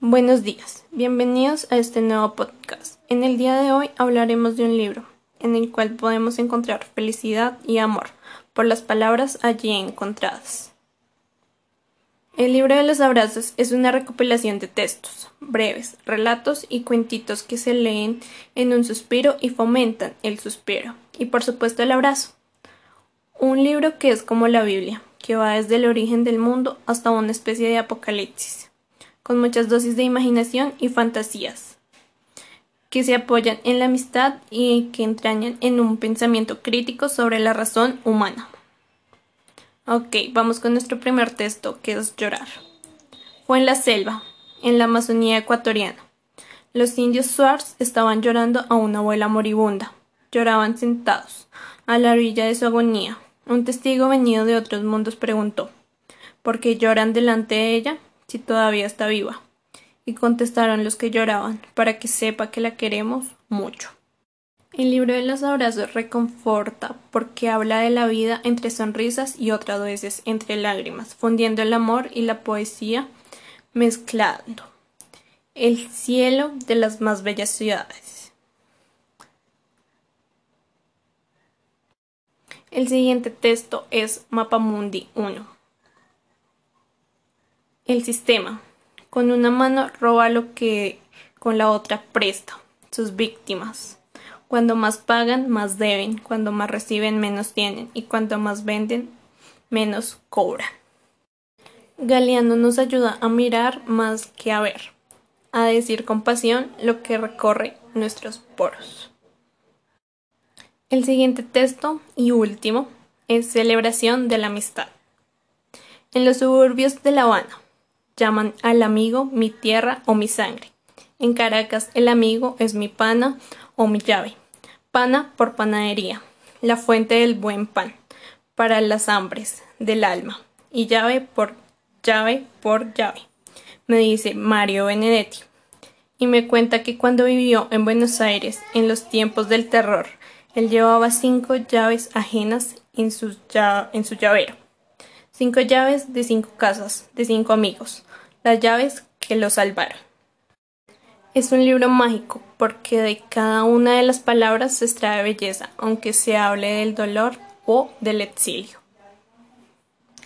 Buenos días, bienvenidos a este nuevo podcast. En el día de hoy hablaremos de un libro en el cual podemos encontrar felicidad y amor por las palabras allí encontradas. El libro de los abrazos es una recopilación de textos, breves, relatos y cuentitos que se leen en un suspiro y fomentan el suspiro y por supuesto el abrazo. Un libro que es como la Biblia, que va desde el origen del mundo hasta una especie de apocalipsis con muchas dosis de imaginación y fantasías, que se apoyan en la amistad y que entrañan en un pensamiento crítico sobre la razón humana. Ok, vamos con nuestro primer texto, que es llorar. Fue en la selva, en la Amazonía ecuatoriana. Los indios Swartz estaban llorando a una abuela moribunda. Lloraban sentados, a la orilla de su agonía. Un testigo venido de otros mundos preguntó ¿Por qué lloran delante de ella? Si todavía está viva. Y contestaron los que lloraban, para que sepa que la queremos mucho. El libro de los abrazos reconforta porque habla de la vida entre sonrisas y otras veces entre lágrimas, fundiendo el amor y la poesía, mezclando el cielo de las más bellas ciudades. El siguiente texto es Mapamundi 1. El sistema. Con una mano roba lo que con la otra presta. Sus víctimas. Cuando más pagan, más deben. Cuando más reciben, menos tienen. Y cuanto más venden, menos cobran. Galeano nos ayuda a mirar más que a ver, a decir con pasión lo que recorre nuestros poros. El siguiente texto y último es Celebración de la Amistad. En los suburbios de La Habana, llaman al amigo mi tierra o mi sangre. En Caracas el amigo es mi pana o mi llave. Pana por panadería, la fuente del buen pan, para las hambres del alma. Y llave por llave por llave, me dice Mario Benedetti. Y me cuenta que cuando vivió en Buenos Aires, en los tiempos del terror, él llevaba cinco llaves ajenas en su, en su llavero. Cinco llaves de cinco casas, de cinco amigos las llaves que lo salvaron. Es un libro mágico porque de cada una de las palabras se extrae belleza, aunque se hable del dolor o del exilio.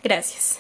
Gracias.